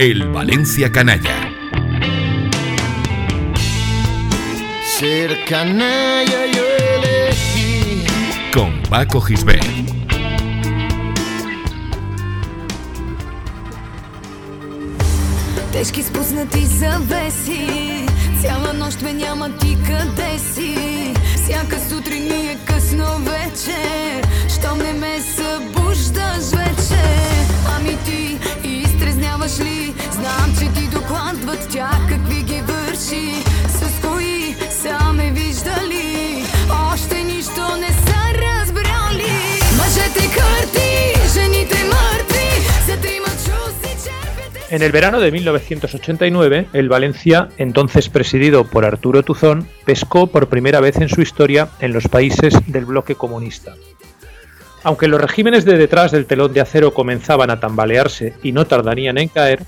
El Valencia Canalla. Ser canalla yo elegí. Con Paco Gisbert. Тежки спуснати завеси Цяла нощ ме няма ти къде си Всяка сутрин ми е късно вече Знам, че ти докладват тя какви ги върши С кои са ме виждали Още нищо не са разбрали Мъжете кърти, жените мъртви За трима чуси черпите En el verano de 1989, el Valencia, entonces presidido por Arturo Tuzón, pescó por primera vez en su historia en los países del bloque comunista. Aunque los regímenes de detrás del telón de acero comenzaban a tambalearse y no tardarían en caer,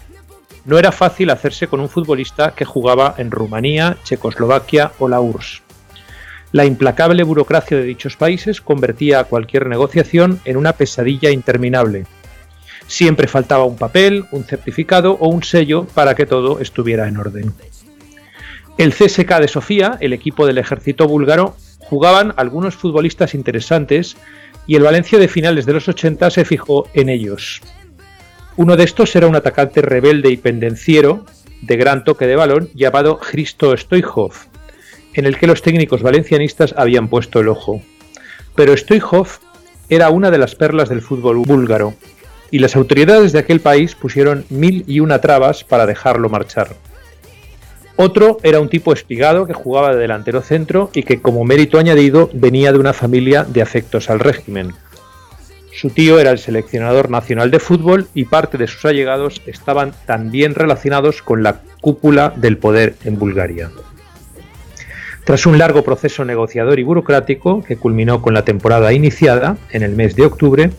no era fácil hacerse con un futbolista que jugaba en Rumanía, Checoslovaquia o la URSS. La implacable burocracia de dichos países convertía a cualquier negociación en una pesadilla interminable. Siempre faltaba un papel, un certificado o un sello para que todo estuviera en orden. El CSK de Sofía, el equipo del ejército búlgaro, jugaban algunos futbolistas interesantes y el Valencia de finales de los 80 se fijó en ellos. Uno de estos era un atacante rebelde y pendenciero de gran toque de balón llamado Hristo Stoichov, en el que los técnicos valencianistas habían puesto el ojo. Pero Stoichov era una de las perlas del fútbol búlgaro, y las autoridades de aquel país pusieron mil y una trabas para dejarlo marchar. Otro era un tipo espigado que jugaba de delantero centro y que como mérito añadido venía de una familia de afectos al régimen. Su tío era el seleccionador nacional de fútbol y parte de sus allegados estaban también relacionados con la cúpula del poder en Bulgaria. Tras un largo proceso negociador y burocrático que culminó con la temporada iniciada en el mes de octubre,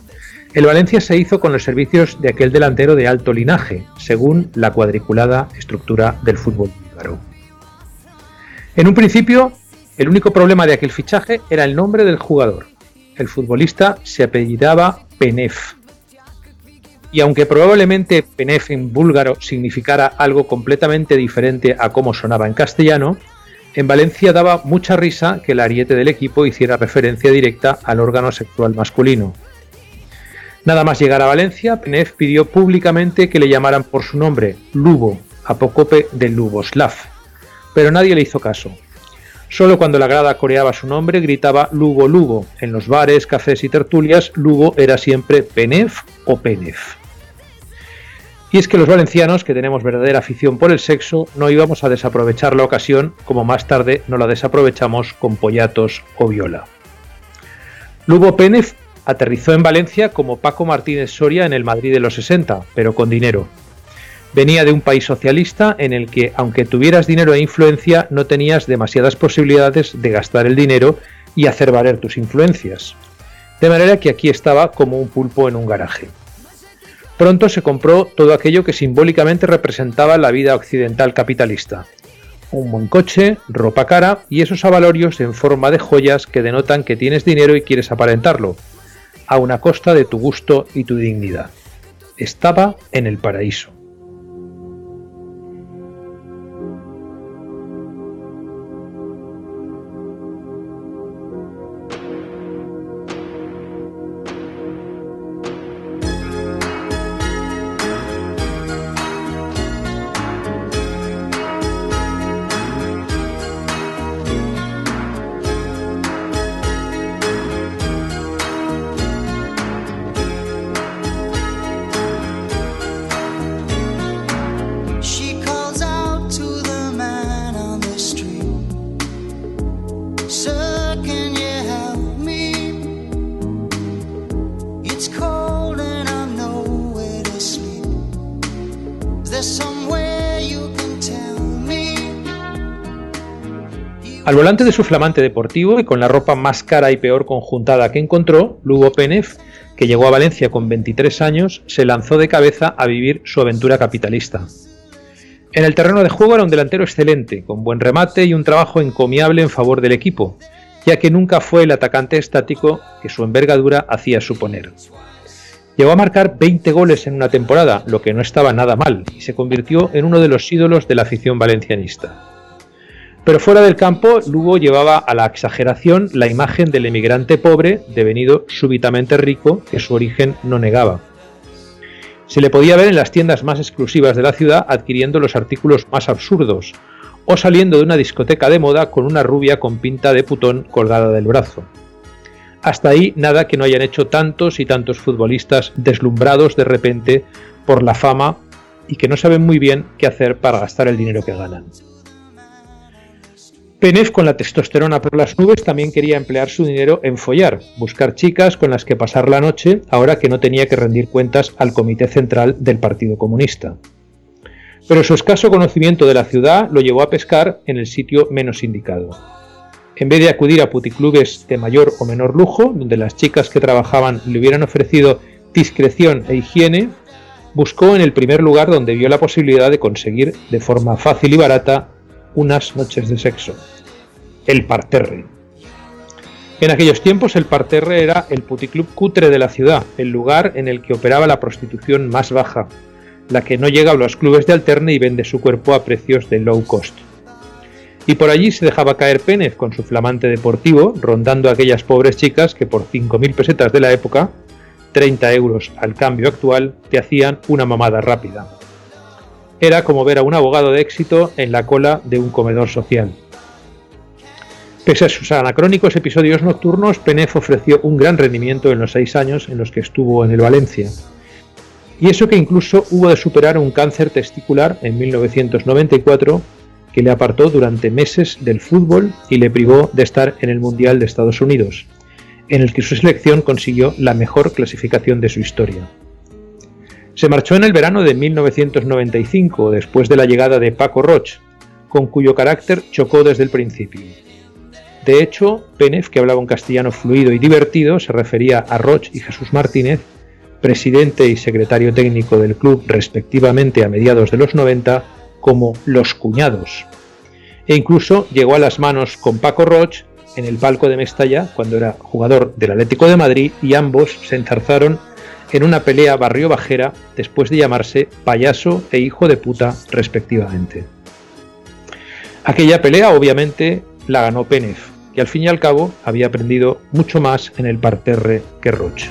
el Valencia se hizo con los servicios de aquel delantero de alto linaje, según la cuadriculada estructura del fútbol búlgaro. En un principio, el único problema de aquel fichaje era el nombre del jugador. El futbolista se apellidaba Penev. Y aunque probablemente Penev en búlgaro significara algo completamente diferente a cómo sonaba en castellano, en Valencia daba mucha risa que el ariete del equipo hiciera referencia directa al órgano sexual masculino, Nada más llegar a Valencia, Penev pidió públicamente que le llamaran por su nombre, Lubo, apócope de Luboslav, pero nadie le hizo caso. Solo cuando la grada coreaba su nombre gritaba Lugo Lugo. En los bares, cafés y tertulias, Lugo era siempre Penev o Penev. Y es que los valencianos, que tenemos verdadera afición por el sexo, no íbamos a desaprovechar la ocasión como más tarde no la desaprovechamos con Pollatos o Viola. Lugo Penev aterrizó en Valencia como Paco Martínez Soria en el Madrid de los 60, pero con dinero. Venía de un país socialista en el que, aunque tuvieras dinero e influencia, no tenías demasiadas posibilidades de gastar el dinero y hacer valer tus influencias. De manera que aquí estaba como un pulpo en un garaje. Pronto se compró todo aquello que simbólicamente representaba la vida occidental capitalista. Un buen coche, ropa cara y esos avalorios en forma de joyas que denotan que tienes dinero y quieres aparentarlo, a una costa de tu gusto y tu dignidad. Estaba en el paraíso. Al volante de su flamante deportivo y con la ropa más cara y peor conjuntada que encontró, Lugo Penev, que llegó a Valencia con 23 años, se lanzó de cabeza a vivir su aventura capitalista. En el terreno de juego era un delantero excelente, con buen remate y un trabajo encomiable en favor del equipo, ya que nunca fue el atacante estático que su envergadura hacía suponer. Llegó a marcar 20 goles en una temporada, lo que no estaba nada mal, y se convirtió en uno de los ídolos de la afición valencianista. Pero fuera del campo, Lugo llevaba a la exageración la imagen del emigrante pobre, devenido súbitamente rico, que su origen no negaba. Se le podía ver en las tiendas más exclusivas de la ciudad adquiriendo los artículos más absurdos, o saliendo de una discoteca de moda con una rubia con pinta de putón colgada del brazo. Hasta ahí nada que no hayan hecho tantos y tantos futbolistas deslumbrados de repente por la fama y que no saben muy bien qué hacer para gastar el dinero que ganan. Penef, con la testosterona por las nubes, también quería emplear su dinero en follar, buscar chicas con las que pasar la noche, ahora que no tenía que rendir cuentas al Comité Central del Partido Comunista. Pero su escaso conocimiento de la ciudad lo llevó a pescar en el sitio menos indicado. En vez de acudir a puticlubes de mayor o menor lujo, donde las chicas que trabajaban le hubieran ofrecido discreción e higiene, buscó en el primer lugar donde vio la posibilidad de conseguir de forma fácil y barata unas noches de sexo, el parterre. En aquellos tiempos el parterre era el puticlub cutre de la ciudad, el lugar en el que operaba la prostitución más baja, la que no llega a los clubes de alterne y vende su cuerpo a precios de low cost. Y por allí se dejaba caer Pénez con su flamante deportivo, rondando a aquellas pobres chicas que por 5.000 pesetas de la época, 30 euros al cambio actual, te hacían una mamada rápida. Era como ver a un abogado de éxito en la cola de un comedor social. Pese a sus anacrónicos episodios nocturnos, Penef ofreció un gran rendimiento en los seis años en los que estuvo en el Valencia. Y eso que incluso hubo de superar un cáncer testicular en 1994 que le apartó durante meses del fútbol y le privó de estar en el Mundial de Estados Unidos, en el que su selección consiguió la mejor clasificación de su historia. Se marchó en el verano de 1995, después de la llegada de Paco Roch, con cuyo carácter chocó desde el principio. De hecho, Pénez, que hablaba un castellano fluido y divertido, se refería a Roch y Jesús Martínez, presidente y secretario técnico del club respectivamente a mediados de los 90, como los cuñados. E incluso llegó a las manos con Paco Roch en el palco de Mestalla cuando era jugador del Atlético de Madrid y ambos se enzarzaron en una pelea barrio bajera después de llamarse payaso e hijo de puta respectivamente. Aquella pelea obviamente la ganó Penef, que al fin y al cabo había aprendido mucho más en el parterre que Roche.